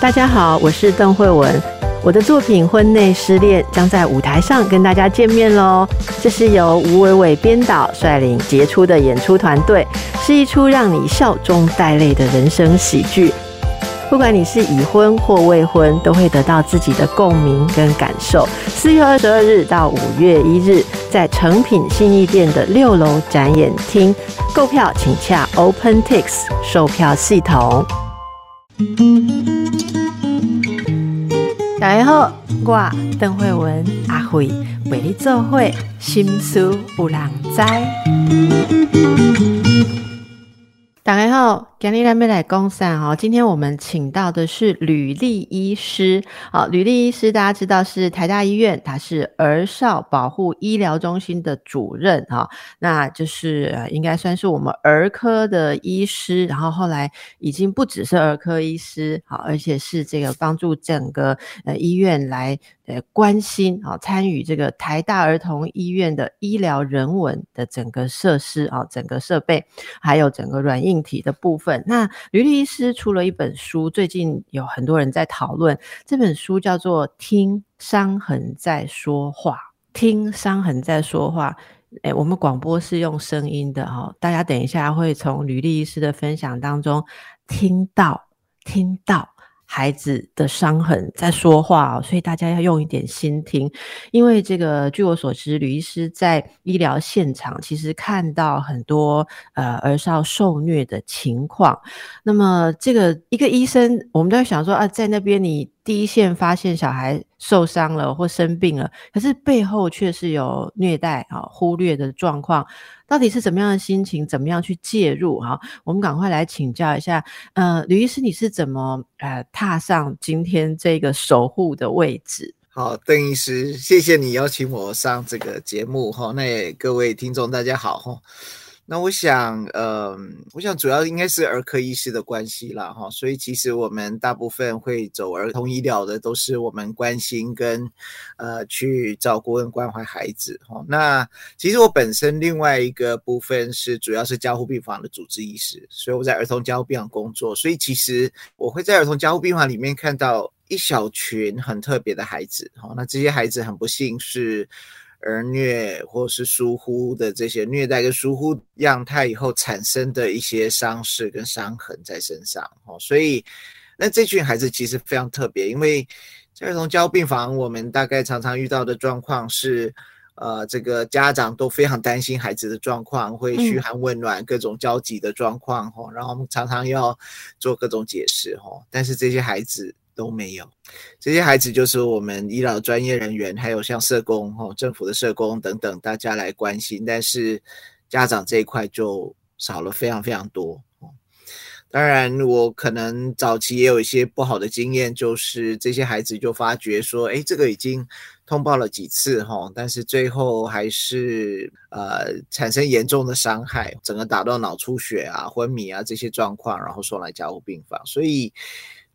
大家好，我是邓慧文。我的作品《婚内失恋》将在舞台上跟大家见面喽。这是由吴伟伟编导率领杰出的演出团队，是一出让你笑中带泪的人生喜剧。不管你是已婚或未婚，都会得到自己的共鸣跟感受。四月二十二日到五月一日，在诚品信义店的六楼展演厅购票，请洽 OpenTix 售票系统。大家好，我邓慧文阿慧为你做会心思有人知。大家好，今日咱们来讲散哦。今天我们请到的是吕丽医师。好，吕丽医师大家知道是台大医院，他是儿少保护医疗中心的主任哈。那就是应该算是我们儿科的医师，然后后来已经不只是儿科医师，好，而且是这个帮助整个呃医院来。呃，关心啊，参与这个台大儿童医院的医疗人文的整个设施啊，整个设备，还有整个软硬体的部分。那吕律师出了一本书，最近有很多人在讨论。这本书叫做《听伤痕在说话》，听伤痕在说话。哎，我们广播是用声音的哈，大家等一下会从吕律师的分享当中听到，听到。孩子的伤痕在说话，所以大家要用一点心听，因为这个据我所知，吕医师在医疗现场其实看到很多呃儿少受虐的情况。那么这个一个医生，我们都在想说啊，在那边你。第一线发现小孩受伤了或生病了，可是背后却是有虐待啊、忽略的状况，到底是怎么样的心情？怎么样去介入？哈，我们赶快来请教一下。呃，吕医师，你是怎么呃踏上今天这个守护的位置？好，邓医师，谢谢你邀请我上这个节目哈。那各位听众大家好哈。那我想，呃，我想主要应该是儿科医师的关系啦，哈，所以其实我们大部分会走儿童医疗的，都是我们关心跟，呃，去照顾跟关怀孩子，哈。那其实我本身另外一个部分是主要是加护病房的主治医师，所以我在儿童加护病房工作，所以其实我会在儿童加护病房里面看到一小群很特别的孩子，哈。那这些孩子很不幸是。儿虐或是疏忽的这些虐待跟疏忽样态以后产生的一些伤势跟伤痕在身上哦，所以那这群孩子其实非常特别，因为在儿童交病房，我们大概常常遇到的状况是，呃，这个家长都非常担心孩子的状况，会嘘寒问暖，各种焦急的状况哦，然后我们常常要做各种解释哦，但是这些孩子。都没有，这些孩子就是我们医疗专业人员，还有像社工、哦政府的社工等等，大家来关心。但是家长这一块就少了非常非常多。当然，我可能早期也有一些不好的经验，就是这些孩子就发觉说，哎，这个已经通报了几次哈，但是最后还是呃产生严重的伤害，整个打到脑出血啊、昏迷啊这些状况，然后送来加护病房，所以。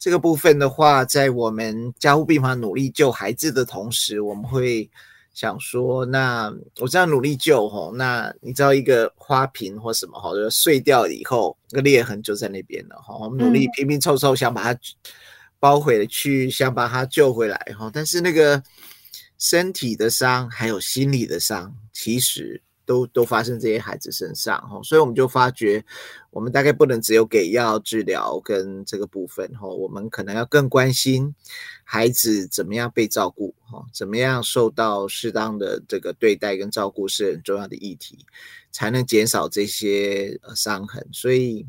这个部分的话，在我们加护病房努力救孩子的同时，我们会想说，那我这样努力救吼，那你知道一个花瓶或什么哈，就碎掉以后，那个裂痕就在那边了哈。我们努力拼拼凑凑，想把它包回去，想把它救回来哈。但是那个身体的伤还有心理的伤，其实。都都发生这些孩子身上哈，所以我们就发觉，我们大概不能只有给药治疗跟这个部分哈，我们可能要更关心孩子怎么样被照顾哈，怎么样受到适当的这个对待跟照顾是很重要的议题。才能减少这些伤痕，所以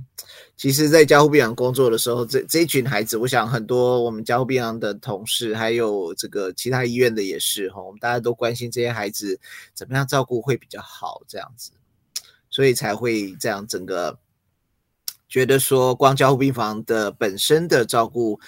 其实，在加护病房工作的时候，这这一群孩子，我想很多我们加护病房的同事，还有这个其他医院的也是哈，我们大家都关心这些孩子怎么样照顾会比较好，这样子，所以才会这样整个觉得说，光交护病房的本身的照顾。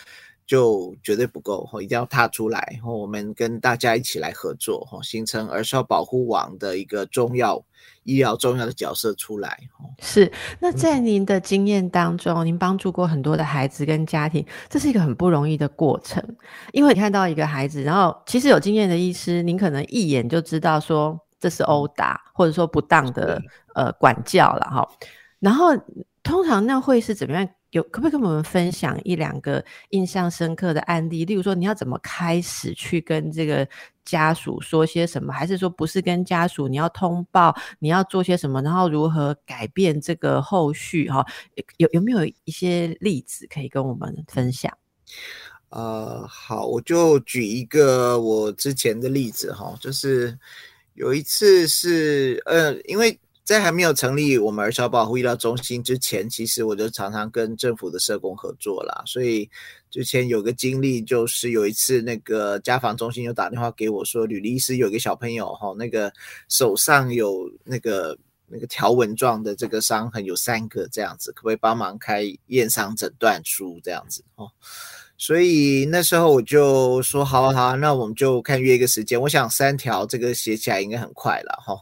就绝对不够哈，一定要踏出来，然后我们跟大家一起来合作哈，形成儿少保护网的一个重要医疗重要的角色出来是，那在您的经验当中，您帮助过很多的孩子跟家庭，这是一个很不容易的过程，因为你看到一个孩子，然后其实有经验的医师，您可能一眼就知道说这是殴打或者说不当的呃管教了哈，然后通常那会是怎么样有可不可以跟我们分享一两个印象深刻的案例？例如说，你要怎么开始去跟这个家属说些什么，还是说不是跟家属，你要通报，你要做些什么，然后如何改变这个后续？哈，有有没有一些例子可以跟我们分享？呃，好，我就举一个我之前的例子哈，就是有一次是呃，因为。在还没有成立我们儿少保护医疗中心之前，其实我就常常跟政府的社工合作啦。所以之前有个经历，就是有一次那个家访中心就打电话给我说，吕律师有个小朋友哈，那个手上有那个那个条纹状的这个伤痕有三个这样子，可不可以帮忙开验伤诊断书这样子哦？所以那时候我就说好好，那我们就看约一个时间。我想三条这个写起来应该很快了哈。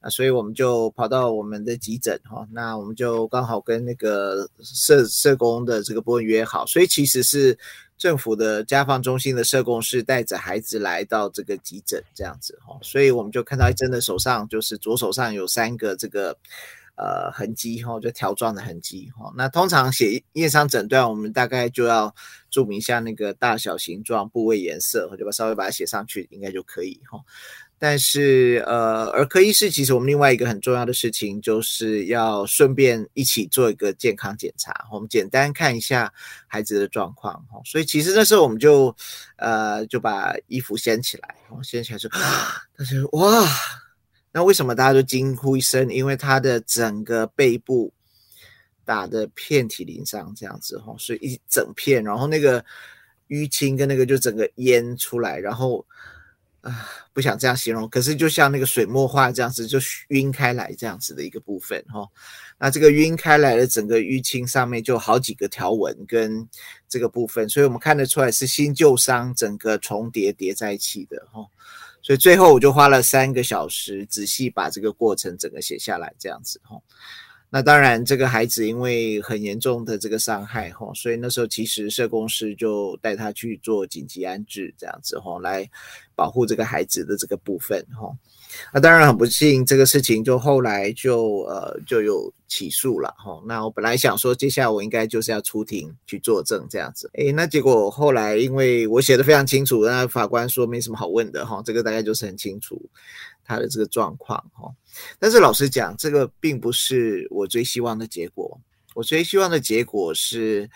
啊，所以我们就跑到我们的急诊哈，那我们就刚好跟那个社社工的这个部分约好，所以其实是政府的家访中心的社工是带着孩子来到这个急诊这样子哈，所以我们就看到一真的手上就是左手上有三个这个呃痕迹哈，就条状的痕迹哈。那通常写验伤诊断，我们大概就要注明一下那个大小、形状、部位、颜色，或者把稍微把它写上去，应该就可以哈。但是，呃，儿科医师其实我们另外一个很重要的事情，就是要顺便一起做一个健康检查。我们简单看一下孩子的状况，哈。所以其实那时候我们就，呃，就把衣服掀起来，我掀起来说，他说哇，那为什么大家都惊呼一声？因为他的整个背部打的遍体鳞伤，这样子，哈，所以一整片，然后那个淤青跟那个就整个淹出来，然后。啊，不想这样形容，可是就像那个水墨画这样子，就晕开来这样子的一个部分哈。那这个晕开来的整个淤青上面就好几个条纹跟这个部分，所以我们看得出来是新旧伤整个重叠叠在一起的哈。所以最后我就花了三个小时仔细把这个过程整个写下来这样子哈。那当然，这个孩子因为很严重的这个伤害哈，所以那时候其实社工师就带他去做紧急安置，这样子哈，来保护这个孩子的这个部分哈。那当然很不幸，这个事情就后来就呃就有起诉了哈。那我本来想说，接下来我应该就是要出庭去作证这样子，诶，那结果后来因为我写的非常清楚，那法官说没什么好问的哈，这个大概就是很清楚他的这个状况哈。但是老实讲，这个并不是我最希望的结果。我最希望的结果是，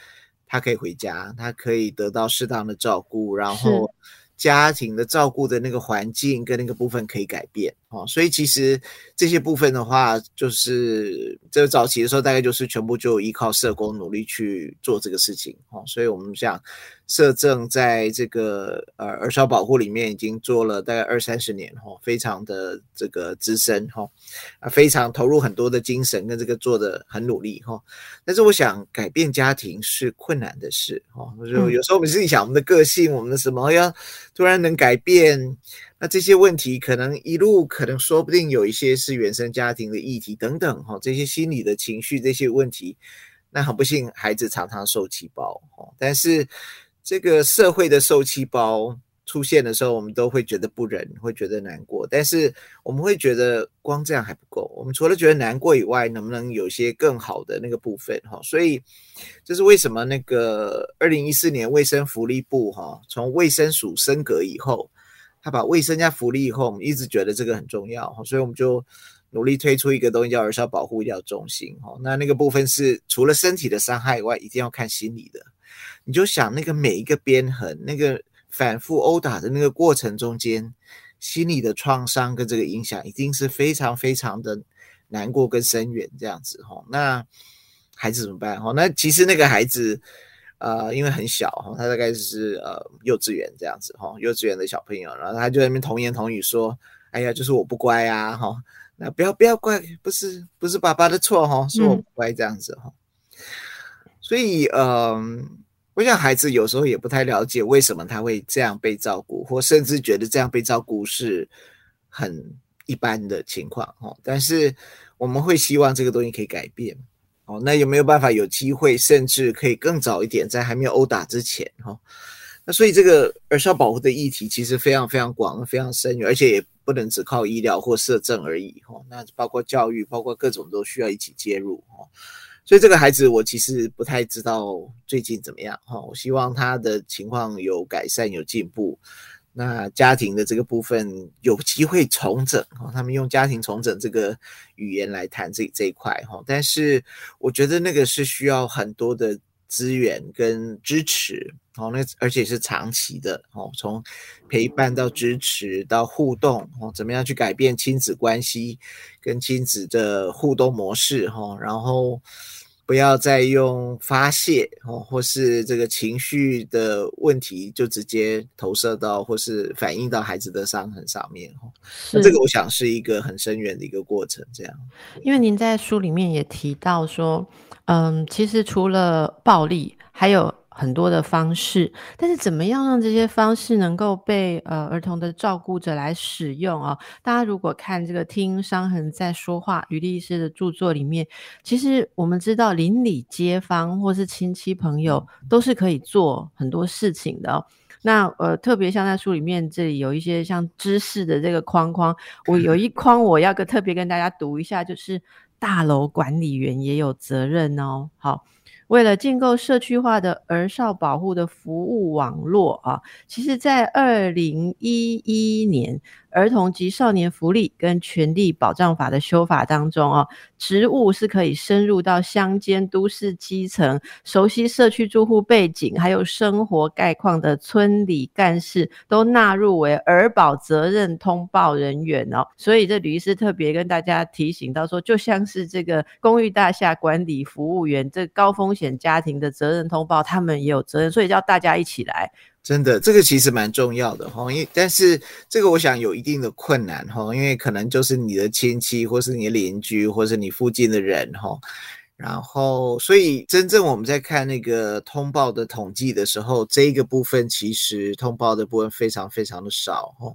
他可以回家，他可以得到适当的照顾，然后。家庭的照顾的那个环境跟那个部分可以改变哦，所以其实这些部分的话，就是这个早期的时候，大概就是全部就依靠社工努力去做这个事情哦，所以我们想。社政在这个呃儿少保护里面已经做了大概二三十年哈，非常的这个资深哈，啊非常投入很多的精神跟这个做的很努力哈。但是我想改变家庭是困难的事哈，就有时候我们自己想我们的个性，我们的什么要突然能改变，那这些问题可能一路可能说不定有一些是原生家庭的议题等等哈，这些心理的情绪这些问题，那很不幸孩子常常受气包哈，但是。这个社会的受气包出现的时候，我们都会觉得不忍，会觉得难过。但是我们会觉得光这样还不够，我们除了觉得难过以外，能不能有些更好的那个部分？哈，所以这是为什么那个二零一四年卫生福利部哈从卫生署升格以后，他把卫生加福利以后，我们一直觉得这个很重要，所以我们就努力推出一个东西叫儿少保护医疗中心哦。那那个部分是除了身体的伤害以外，一定要看心理的。你就想那个每一个鞭痕，那个反复殴打的那个过程中间，心理的创伤跟这个影响，一定是非常非常的难过跟深远这样子哈。那孩子怎么办哈？那其实那个孩子，呃，因为很小哈，他大概是呃幼稚园这样子哈，幼稚园的小朋友，然后他就在那边童言童语说：“哎呀，就是我不乖啊哈，那不要不要怪，不是不是爸爸的错哈，是我不乖这样子哈。”所以嗯。我想孩子有时候也不太了解为什么他会这样被照顾，或甚至觉得这样被照顾是很一般的情况哈。但是我们会希望这个东西可以改变哦。那有没有办法有机会，甚至可以更早一点，在还没有殴打之前哈？那所以这个儿少保护的议题其实非常非常广、非常深远，而且也不能只靠医疗或社政而已哈。那包括教育，包括各种都需要一起介入哈。所以这个孩子我其实不太知道最近怎么样哈。我希望他的情况有改善有进步。那家庭的这个部分有机会重整哦，他们用家庭重整这个语言来谈这这一块哈。但是我觉得那个是需要很多的资源跟支持哦，那而且是长期的哦，从陪伴到支持到互动哦，怎么样去改变亲子关系跟亲子的互动模式哈，然后。不要再用发泄哦，或是这个情绪的问题，就直接投射到或是反映到孩子的伤痕上面哦。那这个我想是一个很深远的一个过程，这样。因为您在书里面也提到说，嗯，其实除了暴力，还有。很多的方式，但是怎么样让这些方式能够被呃儿童的照顾者来使用啊？大家如果看这个听伤痕在说话，于律师的著作里面，其实我们知道邻里街坊或是亲戚朋友都是可以做很多事情的。哦那呃，特别像在书里面这里有一些像知识的这个框框，我有一框我要个特别跟大家读一下，就是大楼管理员也有责任哦。好。为了建构社区化的儿少保护的服务网络啊，其实，在二零一一年。儿童及少年福利跟权利保障法的修法当中哦，职务是可以深入到乡间、都市基层，熟悉社区住户背景还有生活概况的村里干事，都纳入为儿保责任通报人员哦。所以这吕医师特别跟大家提醒到说，就像是这个公寓大厦管理服务员，这高风险家庭的责任通报，他们也有责任，所以叫大家一起来。真的，这个其实蛮重要的哈，因但是这个我想有一定的困难哈，因为可能就是你的亲戚，或是你的邻居，或是你附近的人哈，然后所以真正我们在看那个通报的统计的时候，这一个部分其实通报的部分非常非常的少哈。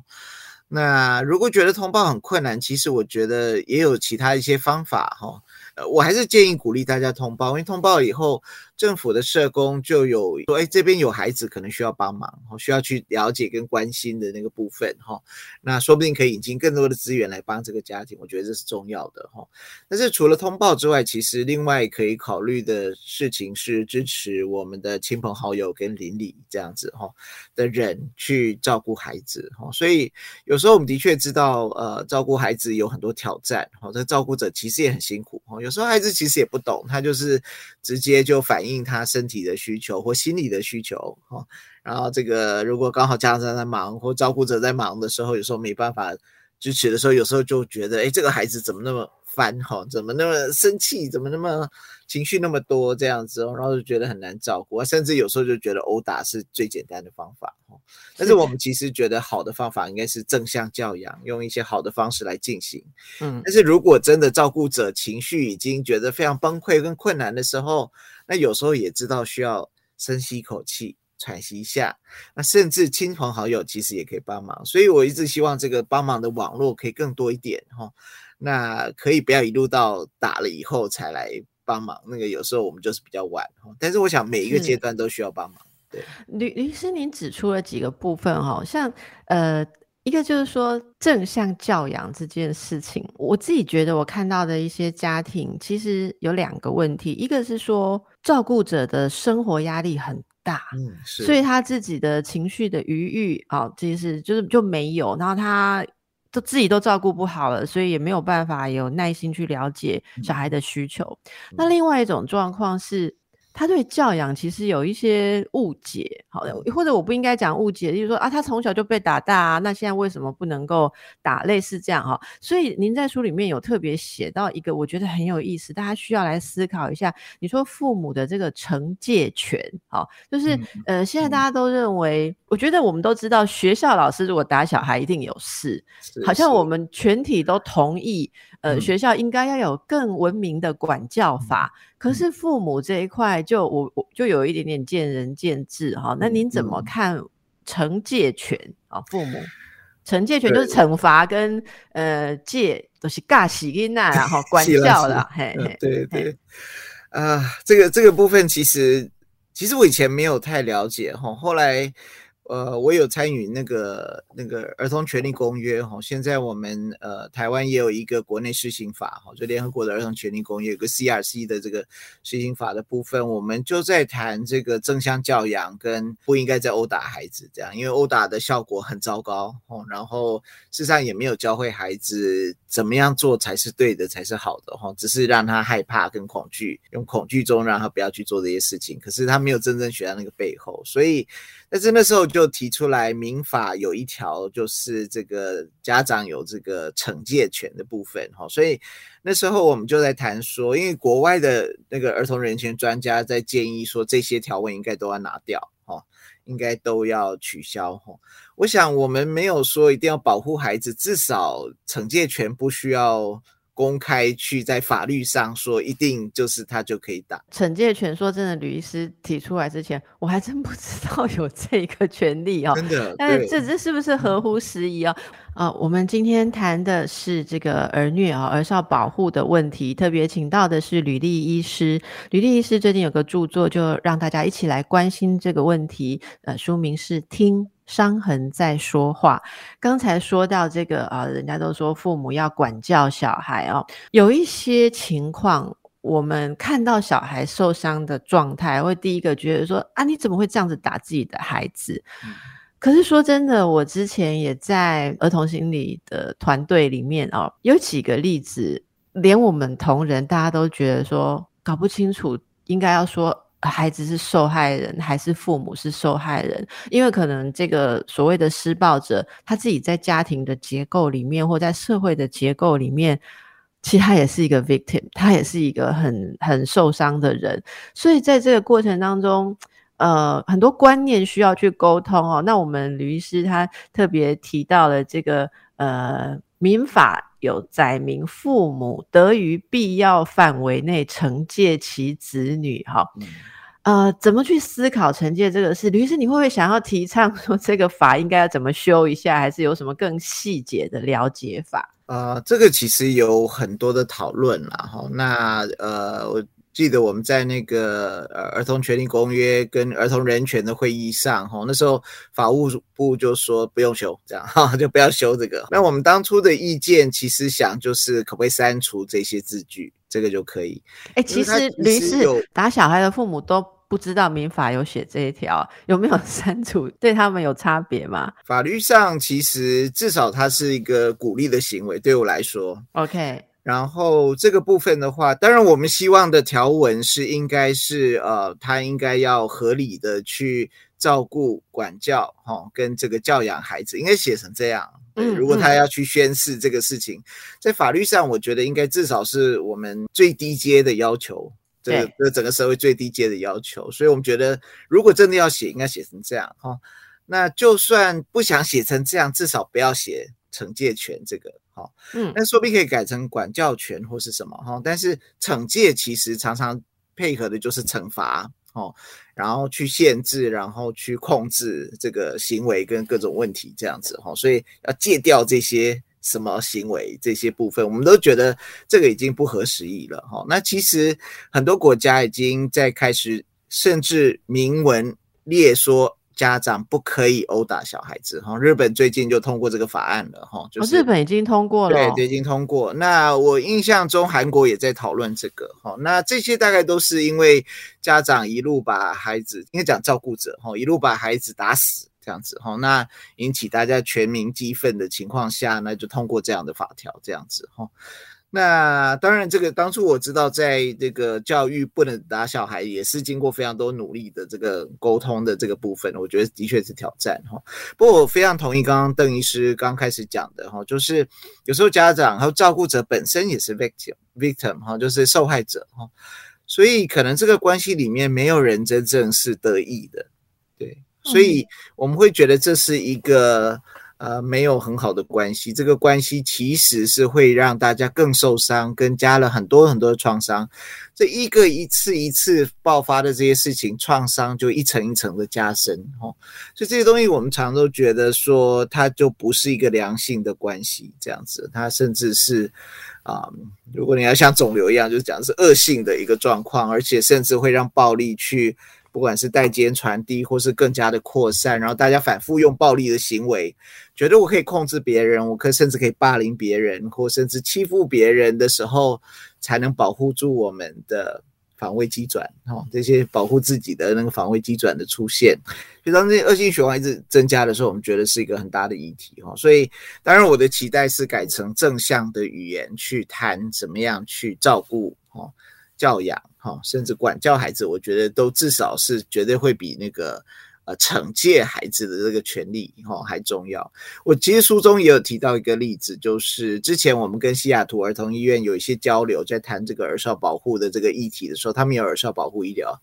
那如果觉得通报很困难，其实我觉得也有其他一些方法哈。我还是建议鼓励大家通报，因为通报以后。政府的社工就有说，哎，这边有孩子可能需要帮忙，需要去了解跟关心的那个部分，哈，那说不定可以引进更多的资源来帮这个家庭，我觉得这是重要的，哈。但是除了通报之外，其实另外可以考虑的事情是支持我们的亲朋好友跟邻里这样子，哈的人去照顾孩子，哈。所以有时候我们的确知道，呃，照顾孩子有很多挑战，哈，这照顾者其实也很辛苦，哈。有时候孩子其实也不懂，他就是直接就反。应他身体的需求或心理的需求，哈，然后这个如果刚好家长在忙或照顾者在忙的时候，有时候没办法支持的时候，有时候就觉得，哎，这个孩子怎么那么烦，哈，怎么那么生气，怎么那么情绪那么多这样子，哦然后就觉得很难照顾，甚至有时候就觉得殴打是最简单的方法，哈。但是我们其实觉得好的方法应该是正向教养，用一些好的方式来进行，嗯。但是如果真的照顾者情绪已经觉得非常崩溃跟困难的时候，那有时候也知道需要深吸一口气，喘息一下。那甚至亲朋好友其实也可以帮忙，所以我一直希望这个帮忙的网络可以更多一点哈。那可以不要一路到打了以后才来帮忙，那个有时候我们就是比较晚哈。但是我想每一个阶段都需要帮忙。对，吕律师，您指出了几个部分哈，像呃。一个就是说正向教养这件事情，我自己觉得我看到的一些家庭其实有两个问题，一个是说照顾者的生活压力很大，嗯，所以他自己的情绪的余裕啊，其实就是就没有，然后他都自己都照顾不好了，所以也没有办法有耐心去了解小孩的需求。那另外一种状况是。他对教养其实有一些误解，好，或者我不应该讲误解，就是说啊，他从小就被打大啊，那现在为什么不能够打？类似这样哈，所以您在书里面有特别写到一个，我觉得很有意思，大家需要来思考一下。你说父母的这个惩戒权，好，就是呃，现在大家都认为，我觉得我们都知道，学校老师如果打小孩一定有事，好像我们全体都同意，呃，学校应该要有更文明的管教法。可是父母这一块，就我我就有一点点见仁见智哈。那您怎么看惩戒权啊？父母惩戒权就是惩罚跟呃戒都是尬洗因呐，然 后管教了。嘿，对对，啊，这个这个部分其实其实我以前没有太了解哈，后来呃，我有参与那个那个儿童权利公约哈，现在我们呃台湾也有一个国内施行法哈，就联合国的儿童权利公约有个 CRC 的这个施行法的部分，我们就在谈这个正向教养跟不应该再殴打孩子这样，因为殴打的效果很糟糕哦，然后事实上也没有教会孩子怎么样做才是对的才是好的哈，只是让他害怕跟恐惧，用恐惧中让他不要去做这些事情，可是他没有真正学到那个背后，所以但是那时候就。提出来，民法有一条就是这个家长有这个惩戒权的部分，哈，所以那时候我们就在谈说，因为国外的那个儿童人权专家在建议说，这些条文应该都要拿掉，哈，应该都要取消，哈。我想我们没有说一定要保护孩子，至少惩戒权不需要。公开去在法律上说，一定就是他就可以打惩戒权。说真的，吕医师提出来之前，我还真不知道有这个权利哦。真的，但是这这是不是合乎时宜啊？啊，我们今天谈的是这个儿虐啊、儿少保护的问题，特别请到的是吕丽医师。吕丽医师最近有个著作，就让大家一起来关心这个问题。呃，书名是《听》。伤痕在说话。刚才说到这个啊，人家都说父母要管教小孩哦，有一些情况，我们看到小孩受伤的状态，会第一个觉得说啊，你怎么会这样子打自己的孩子？可是说真的，我之前也在儿童心理的团队里面哦，有几个例子，连我们同仁大家都觉得说搞不清楚，应该要说。孩子是受害人还是父母是受害人？因为可能这个所谓的施暴者，他自己在家庭的结构里面，或在社会的结构里面，其实他也是一个 victim，他也是一个很很受伤的人。所以在这个过程当中，呃，很多观念需要去沟通哦。那我们吕医师他特别提到了这个呃民法。有载明父母得于必要范围内惩戒其子女，哈，呃，怎么去思考惩戒这个事？律师，你会不会想要提倡说这个法应该要怎么修一下，还是有什么更细节的了解法？呃，这个其实有很多的讨论啦，哈，那呃我。记得我们在那个呃儿童权利公约跟儿童人权的会议上，哈，那时候法务部就说不用修，这样 哈，就不要修这个。那我们当初的意见其实想就是可不可以删除这些字句，这个就可以。哎，其实律师打小孩的父母都不知道民法有写这一条，有没有删除？对他们有差别吗？法律上其实至少它是一个鼓励的行为，对我来说，OK。然后这个部分的话，当然我们希望的条文是应该是呃，他应该要合理的去照顾、管教，哈，跟这个教养孩子，应该写成这样。对，如果他要去宣誓这个事情，在法律上，我觉得应该至少是我们最低阶的要求，这个这整个社会最低阶的要求。所以我们觉得，如果真的要写，应该写成这样，哈。那就算不想写成这样，至少不要写惩戒权这个。好，嗯，那说不定可以改成管教权或是什么哈，但是惩戒其实常常配合的就是惩罚，哦，然后去限制，然后去控制这个行为跟各种问题这样子哈，所以要戒掉这些什么行为这些部分，我们都觉得这个已经不合时宜了哈。那其实很多国家已经在开始，甚至明文列说。家长不可以殴打小孩子哈，日本最近就通过这个法案了哈，就是日本已经通过了，对，已经通过。那我印象中韩国也在讨论这个哈，那这些大概都是因为家长一路把孩子，应该讲照顾者哈，一路把孩子打死这样子哈，那引起大家全民激愤的情况下，那就通过这样的法条这样子哈。那当然，这个当初我知道，在这个教育不能打小孩，也是经过非常多努力的这个沟通的这个部分，我觉得的确是挑战哈。不过我非常同意刚刚邓医师刚开始讲的哈，就是有时候家长还有照顾者本身也是 victim，victim 哈，就是受害者哈，所以可能这个关系里面没有人真正是得意的，对，所以我们会觉得这是一个。呃，没有很好的关系，这个关系其实是会让大家更受伤，跟加了很多很多的创伤。这一个一次一次爆发的这些事情，创伤就一层一层的加深，哦。所以这些东西我们常都觉得说，它就不是一个良性的关系，这样子，它甚至是啊，如果你要像肿瘤一样，就是讲是恶性的一个状况，而且甚至会让暴力去。不管是代间传递或是更加的扩散，然后大家反复用暴力的行为，觉得我可以控制别人，我可甚至可以霸凌别人，或甚至欺负别人的时候，才能保护住我们的。防卫机转，哈，这些保护自己的那个防卫机转的出现，就当这些恶性循环一直增加的时候，我们觉得是一个很大的议题，哈。所以，当然我的期待是改成正向的语言去谈怎么样去照顾，哈，教养，哈，甚至管教孩子，我觉得都至少是绝对会比那个。呃，惩戒孩子的这个权利哈还重要。我其实书中也有提到一个例子，就是之前我们跟西雅图儿童医院有一些交流，在谈这个儿少保护的这个议题的时候，他们有儿少保护医疗。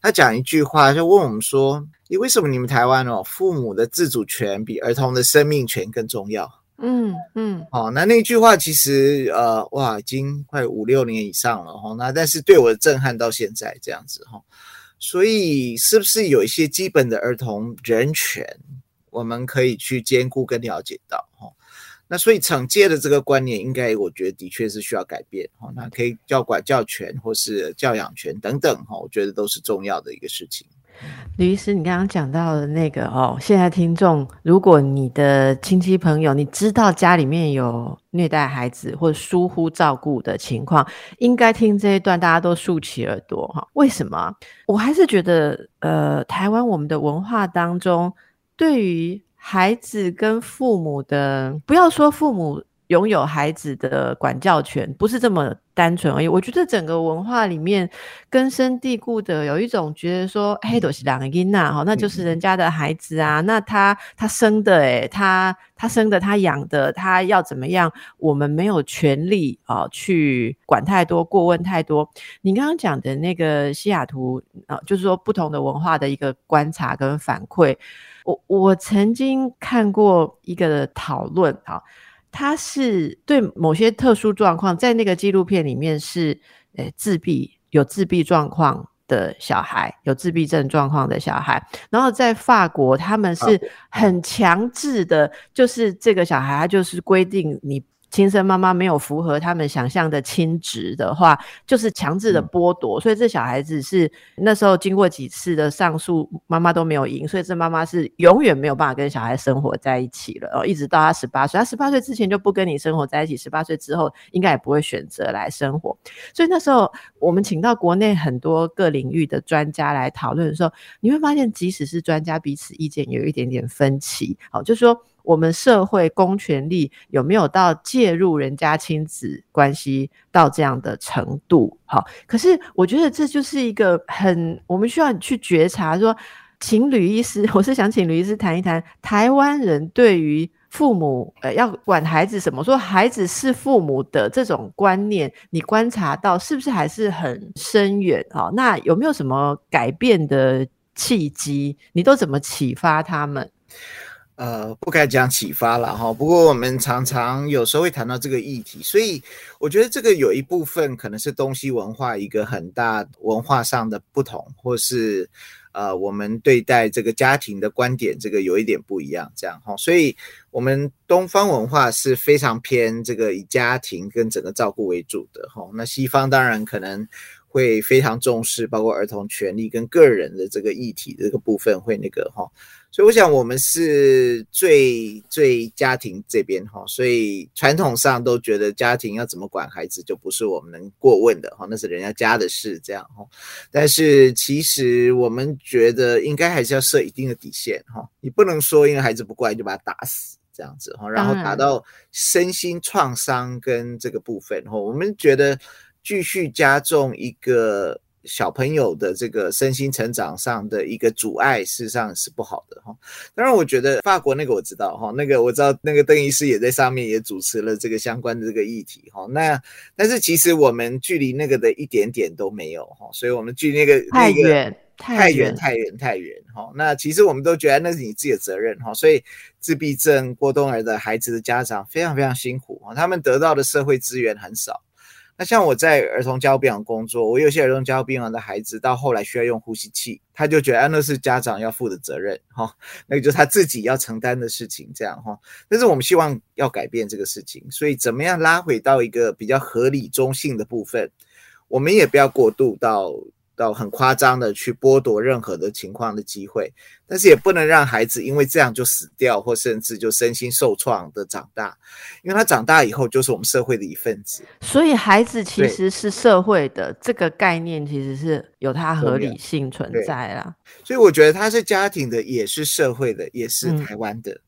他讲一句话，就问我们说：“你为什么你们台湾哦，父母的自主权比儿童的生命权更重要？”嗯嗯，好，那那句话其实呃，哇，已经快五六年以上了哈。那但是对我的震撼到现在这样子哈。所以，是不是有一些基本的儿童人权，我们可以去兼顾跟了解到？哈，那所以惩戒的这个观念，应该我觉得的确是需要改变。哈，那可以教管教权或是教养权等等，哈，我觉得都是重要的一个事情。李医师，你刚刚讲到的那个哦，现在听众，如果你的亲戚朋友，你知道家里面有虐待孩子或疏忽照顾的情况，应该听这一段，大家都竖起耳朵哈。为什么？我还是觉得，呃，台湾我们的文化当中，对于孩子跟父母的，不要说父母。拥有孩子的管教权不是这么单纯而已。我觉得整个文化里面根深蒂固的有一种觉得说，嘿，都是两个婴呐，哈，那就是人家的孩子啊，那他他生的，诶，他他生的，他养的，他要怎么样？我们没有权利啊，去管太多，过问太多。你刚刚讲的那个西雅图啊，就是说不同的文化的一个观察跟反馈。我我曾经看过一个讨论啊。他是对某些特殊状况，在那个纪录片里面是，呃，自闭有自闭状况的小孩，有自闭症状况的小孩，然后在法国，他们是很强制的，就是这个小孩，他就是规定你。亲生妈妈没有符合他们想象的亲职的话，就是强制的剥夺。所以这小孩子是那时候经过几次的上诉，妈妈都没有赢，所以这妈妈是永远没有办法跟小孩生活在一起了。哦，一直到他十八岁，他十八岁之前就不跟你生活在一起，十八岁之后应该也不会选择来生活。所以那时候我们请到国内很多各领域的专家来讨论的时候，你会发现，即使是专家彼此意见有一点点分歧。好，就是说。我们社会公权力有没有到介入人家亲子关系到这样的程度？好，可是我觉得这就是一个很我们需要去觉察，说，请吕医师，我是想请吕医师谈一谈台湾人对于父母呃要管孩子什么，说孩子是父母的这种观念，你观察到是不是还是很深远？好，那有没有什么改变的契机？你都怎么启发他们？呃，不该讲启发了哈。不过我们常常有时候会谈到这个议题，所以我觉得这个有一部分可能是东西文化一个很大文化上的不同，或是呃我们对待这个家庭的观点这个有一点不一样，这样哈。所以我们东方文化是非常偏这个以家庭跟整个照顾为主的哈。那西方当然可能会非常重视包括儿童权利跟个人的这个议题这个部分会那个哈。所以我想，我们是最最家庭这边哈，所以传统上都觉得家庭要怎么管孩子，就不是我们能过问的哈，那是人家家的事这样哈。但是其实我们觉得应该还是要设一定的底线哈，你不能说因为孩子不乖就把他打死这样子哈，然后打到身心创伤跟这个部分哈，我们觉得继续加重一个。小朋友的这个身心成长上的一个阻碍，事实上是不好的哈。当然，我觉得法国那个我知道哈，那个我知道那个邓医师也在上面也主持了这个相关的这个议题哈。那但是其实我们距离那个的一点点都没有哈，所以我们距离那个太远太远太远太远哈。那其实我们都觉得那是你自己的责任哈。所以自闭症过冬儿的孩子的家长非常非常辛苦啊，他们得到的社会资源很少。那像我在儿童交病房工作，我有些儿童交病房的孩子，到后来需要用呼吸器，他就觉得那是家长要负的责任，哈，那个就是他自己要承担的事情，这样哈。但是我们希望要改变这个事情，所以怎么样拉回到一个比较合理中性的部分，我们也不要过度到到很夸张的去剥夺任何的情况的机会，但是也不能让孩子因为这样就死掉，或甚至就身心受创的长大，因为他长大以后就是我们社会的一份子。所以孩子其实是社会的这个概念，其实是有它合理性存在啦。所以我觉得他是家庭的，也是社会的，也是台湾的。嗯，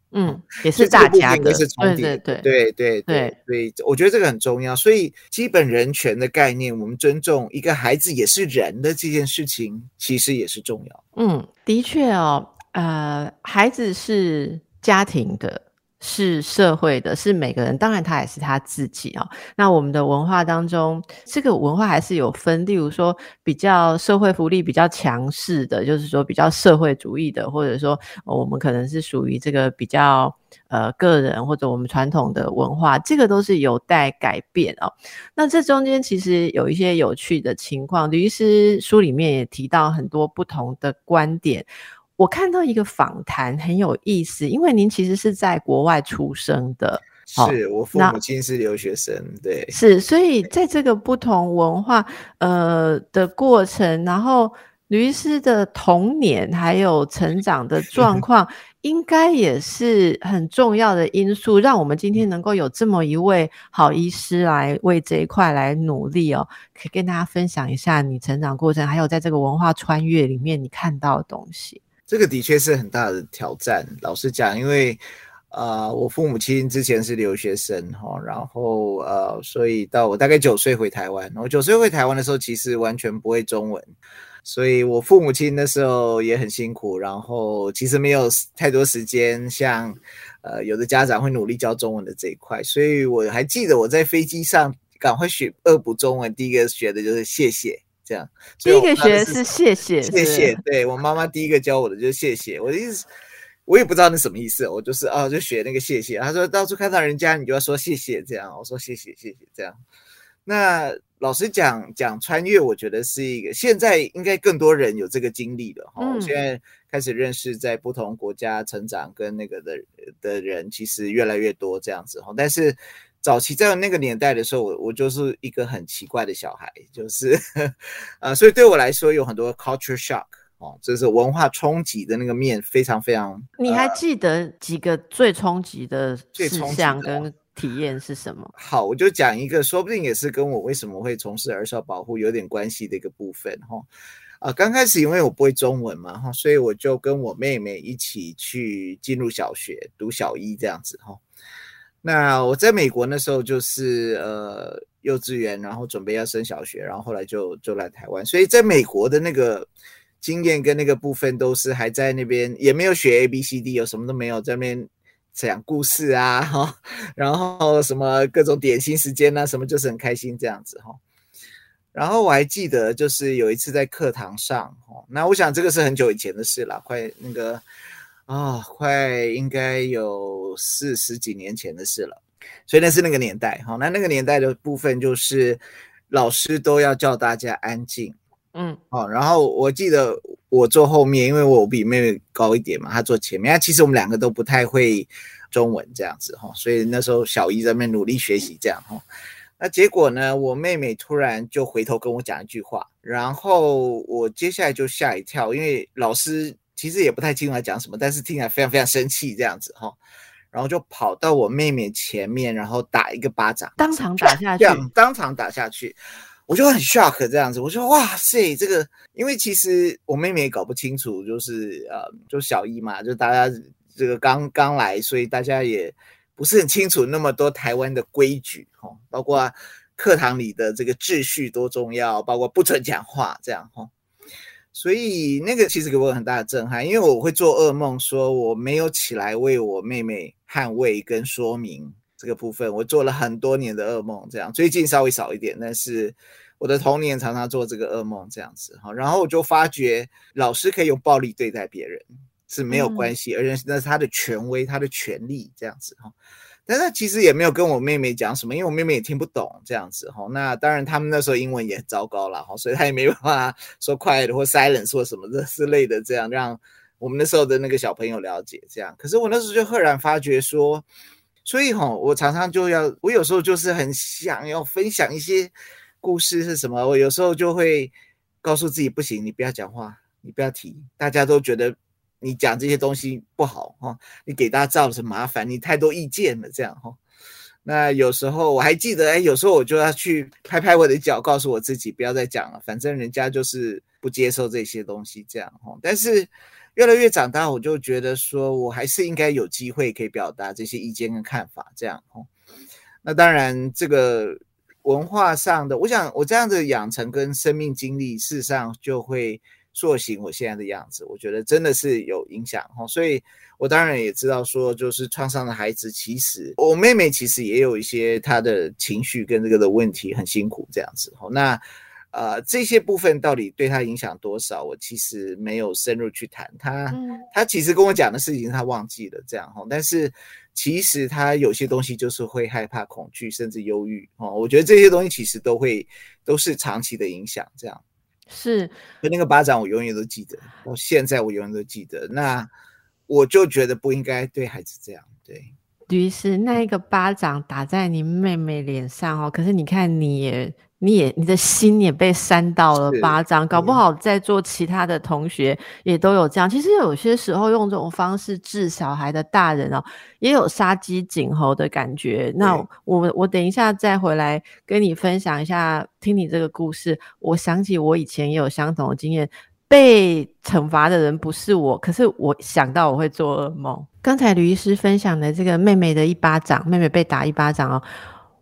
也是大家的，是重叠，对对对对对，我觉得这个很重要。所以基本人权的概念，我们尊重一个孩子也是人的这件事情，其实也是重要。嗯，的确哦，呃，孩子是家庭的。是社会的，是每个人，当然他也是他自己啊。那我们的文化当中，这个文化还是有分，例如说比较社会福利比较强势的，就是说比较社会主义的，或者说我们可能是属于这个比较呃个人或者我们传统的文化，这个都是有待改变哦。那这中间其实有一些有趣的情况，律师书里面也提到很多不同的观点。我看到一个访谈很有意思，因为您其实是在国外出生的，是我父母亲是留学生，对，是，所以在这个不同文化呃的过程，然后律师的童年还有成长的状况，应该也是很重要的因素，让我们今天能够有这么一位好医师来为这一块来努力哦。可以跟大家分享一下你成长过程，还有在这个文化穿越里面你看到的东西。这个的确是很大的挑战。老实讲，因为呃，我父母亲之前是留学生哈，然后呃，所以到我大概九岁回台湾。我九岁回台湾的时候，其实完全不会中文，所以我父母亲那时候也很辛苦。然后其实没有太多时间，像呃有的家长会努力教中文的这一块。所以我还记得我在飞机上赶快学恶补中文，第一个学的就是谢谢。这样，第一个学的是谢谢，谢谢。对我妈妈第一个教我的就是谢谢。我的意思，我也不知道那什么意思，我就是啊，就学那个谢谢。他说到处看到人家，你就要说谢谢，这样。我说谢谢，谢谢，这样。那老实讲，讲穿越，我觉得是一个现在应该更多人有这个经历了哈。我现在开始认识在不同国家成长跟那个的的人，其实越来越多这样子哈。但是。早期在那个年代的时候，我我就是一个很奇怪的小孩，就是，呃，所以对我来说有很多 culture shock 哦，就是文化冲击的那个面非常非常。你还记得几个最冲击的事项跟体验是什么？好，我就讲一个，说不定也是跟我为什么会从事儿少保护有点关系的一个部分哈。啊，刚开始因为我不会中文嘛哈，所以我就跟我妹妹一起去进入小学读小一这样子哈。那我在美国那时候就是呃幼稚园，然后准备要升小学，然后后来就就来台湾，所以在美国的那个经验跟那个部分都是还在那边，也没有学 A B C D，有什么都没有，在那边讲故事啊哈，然后什么各种点心时间啊，什么就是很开心这样子哈。然后我还记得就是有一次在课堂上哈，那我想这个是很久以前的事了，快那个。啊，快应该有四十几年前的事了，所以那是那个年代。好，那那个年代的部分就是老师都要叫大家安静。嗯，好，然后我记得我坐后面，因为我比妹妹高一点嘛，她坐前面。那其实我们两个都不太会中文这样子哈，所以那时候小姨在那边努力学习这样哈。那结果呢，我妹妹突然就回头跟我讲一句话，然后我接下来就吓一跳，因为老师。其实也不太清楚他讲什么，但是听起来非常非常生气这样子哈，然后就跑到我妹妹前面，然后打一个巴掌，当场打下去，当场打下去，我就很 shock 这样子，我说哇塞，这个因为其实我妹妹也搞不清楚，就是呃，就小一嘛，就大家这个刚刚来，所以大家也不是很清楚那么多台湾的规矩哈，包括课堂里的这个秩序多重要，包括不准讲话这样哈。所以那个其实给我很大的震撼，因为我会做噩梦，说我没有起来为我妹妹捍卫跟说明这个部分，我做了很多年的噩梦。这样最近稍微少一点，但是我的童年常常做这个噩梦这样子哈。然后我就发觉，老师可以用暴力对待别人是没有关系，而且那是他的权威、他的权利这样子哈。但是其实也没有跟我妹妹讲什么，因为我妹妹也听不懂这样子哈。那当然他们那时候英文也很糟糕了哈，所以他也没办法 说 quiet 或 silence 或什么的之类的，这样让我们那时候的那个小朋友了解这样。可是我那时候就赫然发觉说，所以哈，我常常就要，我有时候就是很想要分享一些故事是什么，我有时候就会告诉自己不行，你不要讲话，你不要提，大家都觉得你讲这些东西不好哈，你给大家造成麻烦，你太多意见了这样哈。那有时候我还记得，哎，有时候我就要去拍拍我的脚，告诉我自己不要再讲了，反正人家就是不接受这些东西这样哈。但是越来越长大，我就觉得说我还是应该有机会可以表达这些意见跟看法这样哈。那当然这个。文化上的，我想我这样的养成跟生命经历，事实上就会塑形我现在的样子。我觉得真的是有影响哈，所以我当然也知道说，就是创伤的孩子，其实我妹妹其实也有一些她的情绪跟这个的问题，很辛苦这样子哈。那呃这些部分到底对她影响多少，我其实没有深入去谈。她她其实跟我讲的事情，她忘记了这样哈，但是。其实他有些东西就是会害怕、恐惧，甚至忧郁哦。我觉得这些东西其实都会都是长期的影响。这样是，那个巴掌我永远都记得，到现在我永远都记得。那我就觉得不应该对孩子这样。对，于是那一个巴掌打在你妹妹脸上哦，可是你看你也。你也你的心也被扇到了巴掌，搞不好在座其他的同学也都有这样。其实有些时候用这种方式治小孩的大人哦，也有杀鸡儆猴的感觉。那我我等一下再回来跟你分享一下，听你这个故事，我想起我以前也有相同的经验，被惩罚的人不是我，可是我想到我会做噩梦。刚才吕医师分享的这个妹妹的一巴掌，妹妹被打一巴掌哦。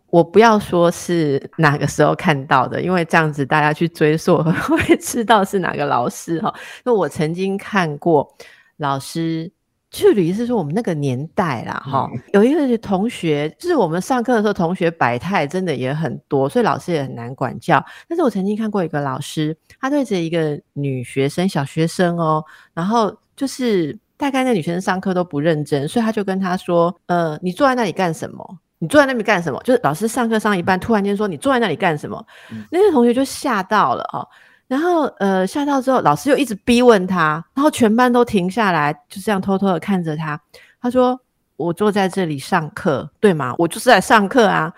我不要说是哪个时候看到的，因为这样子大家去追溯 会知道是哪个老师哈。那我曾经看过老师，就吕是说我们那个年代啦哈，有一个同学，就是我们上课的时候，同学百态真的也很多，所以老师也很难管教。但是我曾经看过一个老师，他对着一个女学生，小学生哦，然后就是大概那女学生上课都不认真，所以他就跟她说：“呃，你坐在那里干什么？”你坐在那边干什么？就是老师上课上一半，突然间说你坐在那里干什么？那些同学就吓到了哦。然后呃吓到之后，老师又一直逼问他，然后全班都停下来，就这样偷偷的看着他。他说：“我坐在这里上课，对吗？我就是在上课啊。”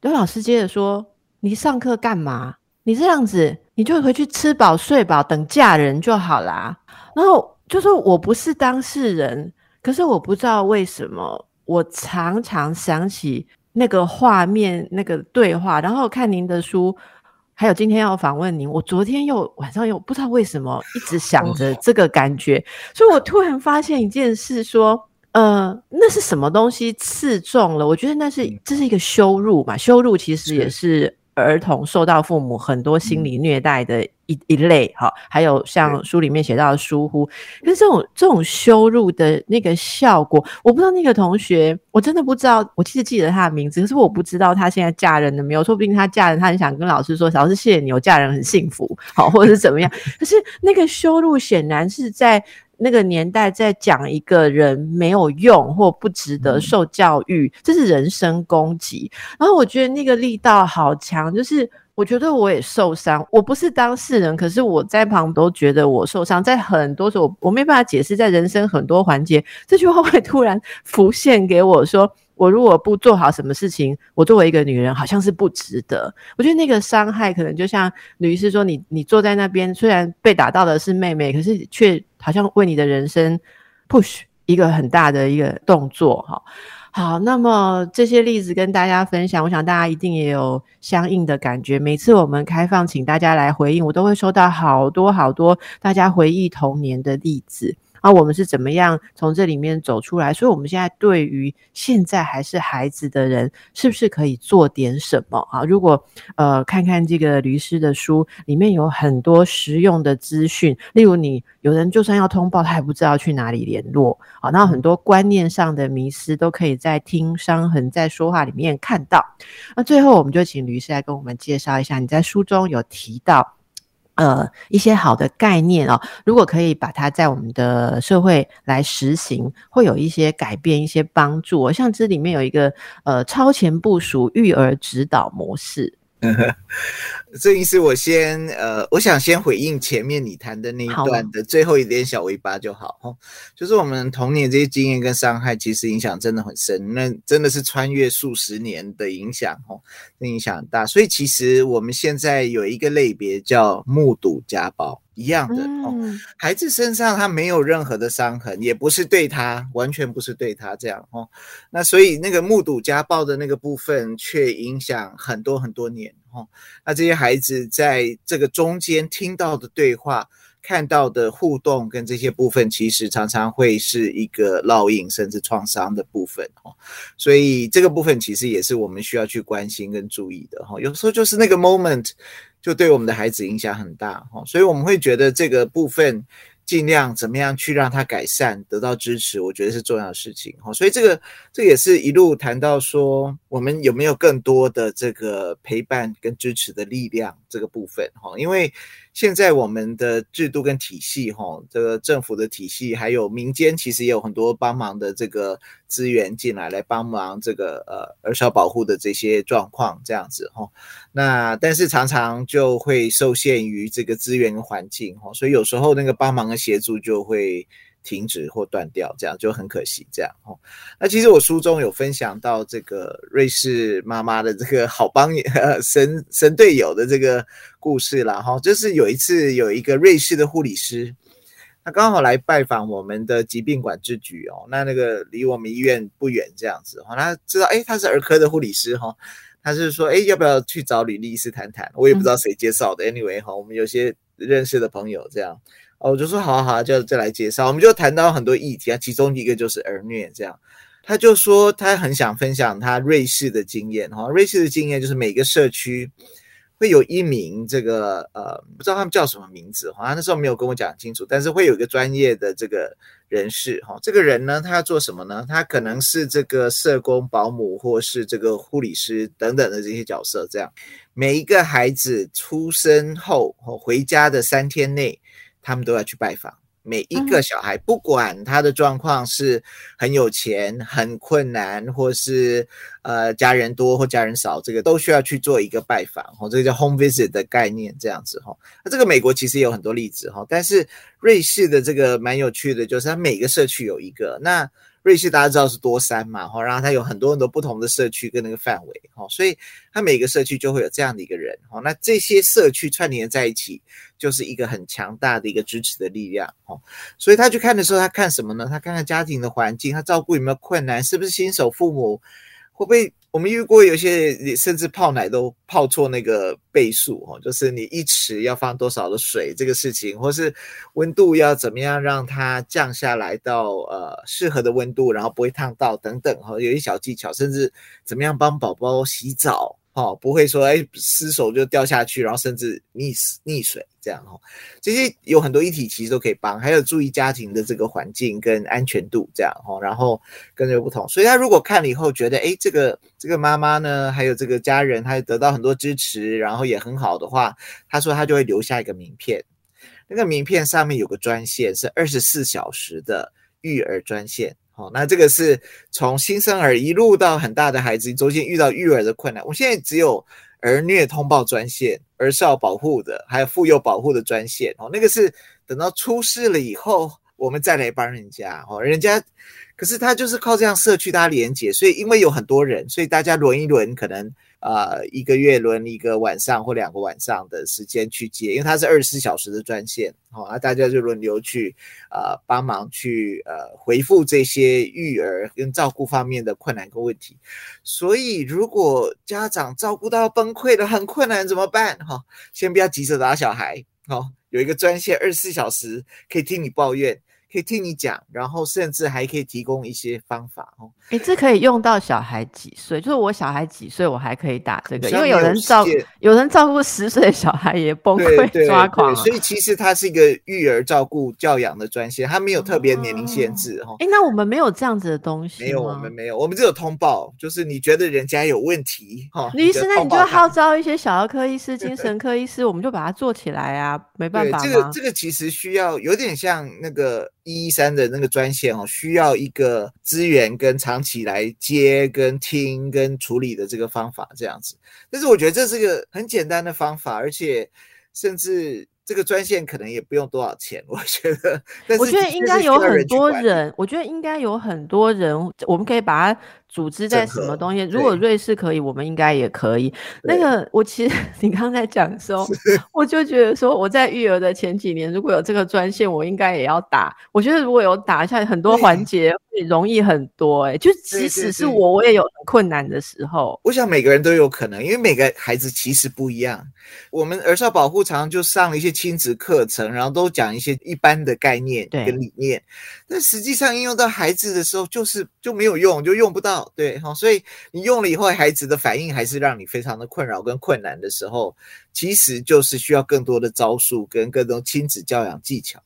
然后老师接着说：“你上课干嘛？你这样子，你就回去吃饱睡饱，等嫁人就好啦。”然后就说：“我不是当事人，可是我不知道为什么。”我常常想起那个画面、那个对话，然后看您的书，还有今天要访问您。我昨天又晚上又不知道为什么一直想着这个感觉，所以我突然发现一件事，说，呃，那是什么东西刺中了？我觉得那是这是一个羞辱嘛，羞辱其实也是。儿童受到父母很多心理虐待的一一类，哈，还有像书里面写到的疏忽，可是这种这种羞辱的那个效果，我不知道那个同学，我真的不知道，我其实记得他的名字，可是我不知道他现在嫁人了没有，说不定他嫁人，他很想跟老师说，老师谢谢你，我嫁人很幸福，好，或者是怎么样，可是那个羞辱显然是在。那个年代在讲一个人没有用或不值得受教育，这是人身攻击。然后我觉得那个力道好强，就是我觉得我也受伤。我不是当事人，可是我在旁都觉得我受伤。在很多时候，我没办法解释，在人生很多环节，这句话会突然浮现给我说。我如果不做好什么事情，我作为一个女人好像是不值得。我觉得那个伤害可能就像女士说，你你坐在那边，虽然被打到的是妹妹，可是却好像为你的人生 push 一个很大的一个动作。哈，好，那么这些例子跟大家分享，我想大家一定也有相应的感觉。每次我们开放，请大家来回应，我都会收到好多好多大家回忆童年的例子。啊，我们是怎么样从这里面走出来？所以，我们现在对于现在还是孩子的人，是不是可以做点什么啊？如果呃，看看这个律师的书，里面有很多实用的资讯，例如你有人就算要通报，他也不知道去哪里联络啊。那很多观念上的迷失，都可以在《听伤痕在说话》里面看到。那最后，我们就请律师来跟我们介绍一下，你在书中有提到。呃，一些好的概念哦，如果可以把它在我们的社会来实行，会有一些改变，一些帮助。像这里面有一个呃超前部署育儿指导模式。郑医师，我先呃，我想先回应前面你谈的那一段的最后一点小尾巴就好哈，就是我们童年这些经验跟伤害，其实影响真的很深，那真的是穿越数十年的影响哦，那影响很大。所以其实我们现在有一个类别叫目睹家暴。一样的哦，孩子身上他没有任何的伤痕，也不是对他，完全不是对他这样哦。那所以那个目睹家暴的那个部分，却影响很多很多年哦。那这些孩子在这个中间听到的对话、看到的互动，跟这些部分，其实常常会是一个烙印甚至创伤的部分哦。所以这个部分其实也是我们需要去关心跟注意的哈。有时候就是那个 moment。就对我们的孩子影响很大哈，所以我们会觉得这个部分尽量怎么样去让他改善，得到支持，我觉得是重要的事情哈。所以这个这也是一路谈到说，我们有没有更多的这个陪伴跟支持的力量这个部分哈，因为。现在我们的制度跟体系，哈，这个政府的体系，还有民间，其实也有很多帮忙的这个资源进来，来帮忙这个呃儿少保护的这些状况，这样子哈。那但是常常就会受限于这个资源环境，哈，所以有时候那个帮忙的协助就会。停止或断掉，这样就很可惜。这样哦，那其实我书中有分享到这个瑞士妈妈的这个好帮神神队友的这个故事啦哈。就是有一次有一个瑞士的护理师，他刚好来拜访我们的疾病管制局哦。那那个离我们医院不远，这样子哈。他知道哎，他是儿科的护理师哈。他是说哎，要不要去找吕律师谈谈？我也不知道谁介绍的。Anyway 哈，我们有些认识的朋友这样。哦，我就说好好，就再来介绍。我们就谈到很多议题啊，其中一个就是儿虐这样。他就说他很想分享他瑞士的经验哈，瑞士的经验就是每个社区会有一名这个呃，不知道他们叫什么名字哈，他那时候没有跟我讲清楚，但是会有一个专业的这个人士哈，这个人呢，他要做什么呢？他可能是这个社工、保姆或是这个护理师等等的这些角色，这样每一个孩子出生后回家的三天内。他们都要去拜访每一个小孩，不管他的状况是很有钱、很困难，或是呃家人多或家人少，这个都需要去做一个拜访，哦，这个叫 home visit 的概念，这样子哈。那这个美国其实有很多例子哈，但是瑞士的这个蛮有趣的，就是它每个社区有一个那。瑞士大家知道是多山嘛，哈，然后它有很多很多不同的社区跟那个范围，哈，所以它每个社区就会有这样的一个人，哈，那这些社区串联在一起，就是一个很强大的一个支持的力量，哈，所以他去看的时候，他看什么呢？他看看家庭的环境，他照顾有没有困难，是不是新手父母。会不会我们遇过有些你甚至泡奶都泡错那个倍数哦，就是你一匙要放多少的水这个事情，或是温度要怎么样让它降下来到呃适合的温度，然后不会烫到等等哈，有一些小技巧，甚至怎么样帮宝宝洗澡。哦，不会说哎失手就掉下去，然后甚至溺死溺水这样哈。这些有很多议题其实都可以帮，还有注意家庭的这个环境跟安全度这样哈。然后跟这个不同，所以他如果看了以后觉得哎这个这个妈妈呢，还有这个家人，他得到很多支持，然后也很好的话，他说他就会留下一个名片，那个名片上面有个专线是二十四小时的育儿专线。好，那这个是从新生儿一路到很大的孩子中间遇到育儿的困难。我现在只有儿虐通报专线、儿少保护的，还有妇幼保护的专线。哦，那个是等到出事了以后，我们再来帮人家。哦，人家可是他就是靠这样社区大家连接，所以因为有很多人，所以大家轮一轮可能。呃，一个月轮一个晚上或两个晚上的时间去接，因为它是二十四小时的专线，好，那大家就轮流去呃帮忙去呃回复这些育儿跟照顾方面的困难跟问题。所以，如果家长照顾到崩溃了，很困难怎么办？哈，先不要急着打小孩，好，有一个专线二十四小时可以听你抱怨。可以听你讲，然后甚至还可以提供一些方法哦。哎，这可以用到小孩几岁？就是我小孩几岁，我还可以打这个，因为有人照有人照顾十岁的小孩也崩溃抓狂。所以其实它是一个育儿照顾教养的专线，它没有特别年龄限制哦。哎，那我们没有这样子的东西没有，我们没有，我们只有通报，就是你觉得人家有问题哈，李医师，那你就号召一些小儿科医师、精神科医师，我们就把它做起来啊，没办法这个这个其实需要有点像那个。一一三的那个专线哦，需要一个资源跟长期来接、跟听、跟处理的这个方法这样子。但是我觉得这是个很简单的方法，而且甚至。这个专线可能也不用多少钱，我觉得。我觉得应该有很多人，我觉得应该有很多人，我们可以把它。组织在什么东西？如果瑞士可以，我们应该也可以。那个，我其实你刚才讲的时候，我就觉得说，我在育儿的前几年，如果有这个专线，我应该也要打。我觉得如果有打，下很多环节会容易很多。哎，就即使是我，我也有困难的时候。我想每个人都有可能，因为每个孩子其实不一样。我们儿少保护常常就上了一些亲子课程，然后都讲一些一般的概念跟理念，但实际上应用到孩子的时候，就是就没有用，就用不到。对哈，所以你用了以后，孩子的反应还是让你非常的困扰跟困难的时候，其实就是需要更多的招数跟更多亲子教养技巧。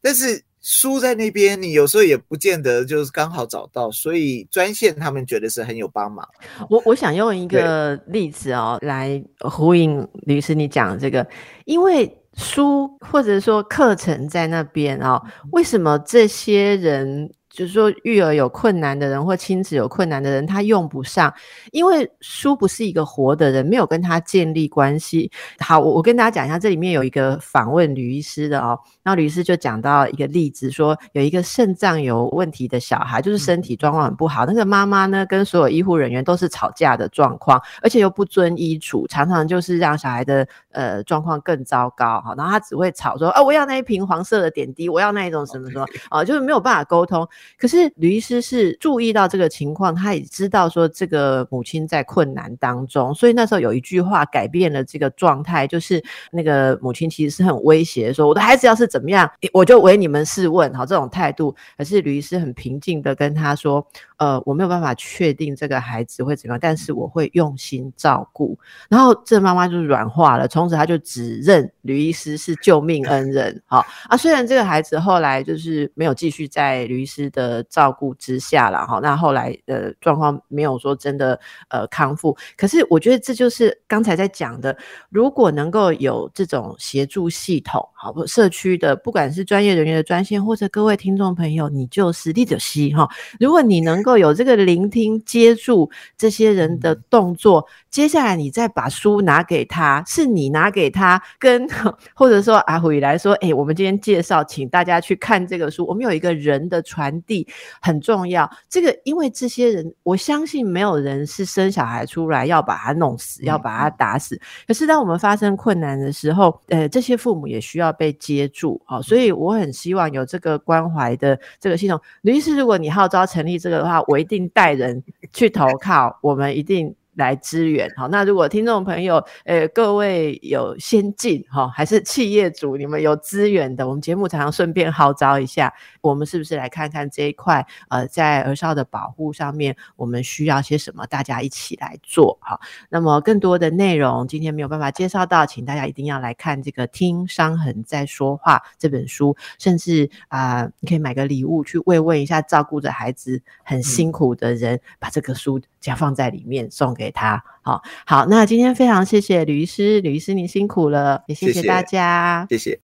但是书在那边，你有时候也不见得就是刚好找到，所以专线他们觉得是很有帮忙。我我想用一个例子哦来呼应律师你讲这个，因为书或者说课程在那边哦，为什么这些人？就是说，育儿有困难的人或亲子有困难的人，他用不上，因为书不是一个活的人，没有跟他建立关系。好，我我跟大家讲一下，这里面有一个访问吕医师的哦，然后吕医师就讲到一个例子，说有一个肾脏有问题的小孩，就是身体状况很不好，那个妈妈呢跟所有医护人员都是吵架的状况，而且又不遵医嘱，常常就是让小孩的呃状况更糟糕哈。然后他只会吵说，哦，我要那一瓶黄色的点滴，我要那一种什么什么啊，就是没有办法沟通。可是吕医师是注意到这个情况，他也知道说这个母亲在困难当中，所以那时候有一句话改变了这个状态，就是那个母亲其实是很威胁说：“我的孩子要是怎么样，我就为你们试问。”好，这种态度。可是吕医师很平静的跟他说：“呃，我没有办法确定这个孩子会怎么样，但是我会用心照顾。”然后这妈妈就软化了，从此他就只认吕医师是救命恩人。好啊，虽然这个孩子后来就是没有继续在吕医师。的照顾之下了哈，那后来的状况没有说真的呃康复，可是我觉得这就是刚才在讲的，如果能够有这种协助系统，好社区的不管是专业人员的专线，或者各位听众朋友，你就是立者西哈，如果你能够有这个聆听接住这些人的动作，接下来你再把书拿给他，是你拿给他，跟或者说阿虎来说，哎，我们今天介绍，请大家去看这个书，我们有一个人的传。地很重要，这个因为这些人，我相信没有人是生小孩出来要把他弄死，要把他打死。可是当我们发生困难的时候，呃，这些父母也需要被接住，好，所以我很希望有这个关怀的这个系统。律师，如果你号召成立这个的话，我一定带人去投靠，我们一定。来支援好，那如果听众朋友，呃，各位有先进哈，还是企业主，你们有资源的，我们节目常常顺便号召一下，我们是不是来看看这一块？呃，在儿少的保护上面，我们需要些什么？大家一起来做哈。那么更多的内容今天没有办法介绍到，请大家一定要来看这个《听伤痕在说话》这本书，甚至啊，你可以买个礼物去慰问一下照顾着孩子很辛苦的人，把这个书夹放在里面送给。他，好好，那今天非常谢谢吕医师，吕医师你辛苦了，也谢谢大家，谢谢。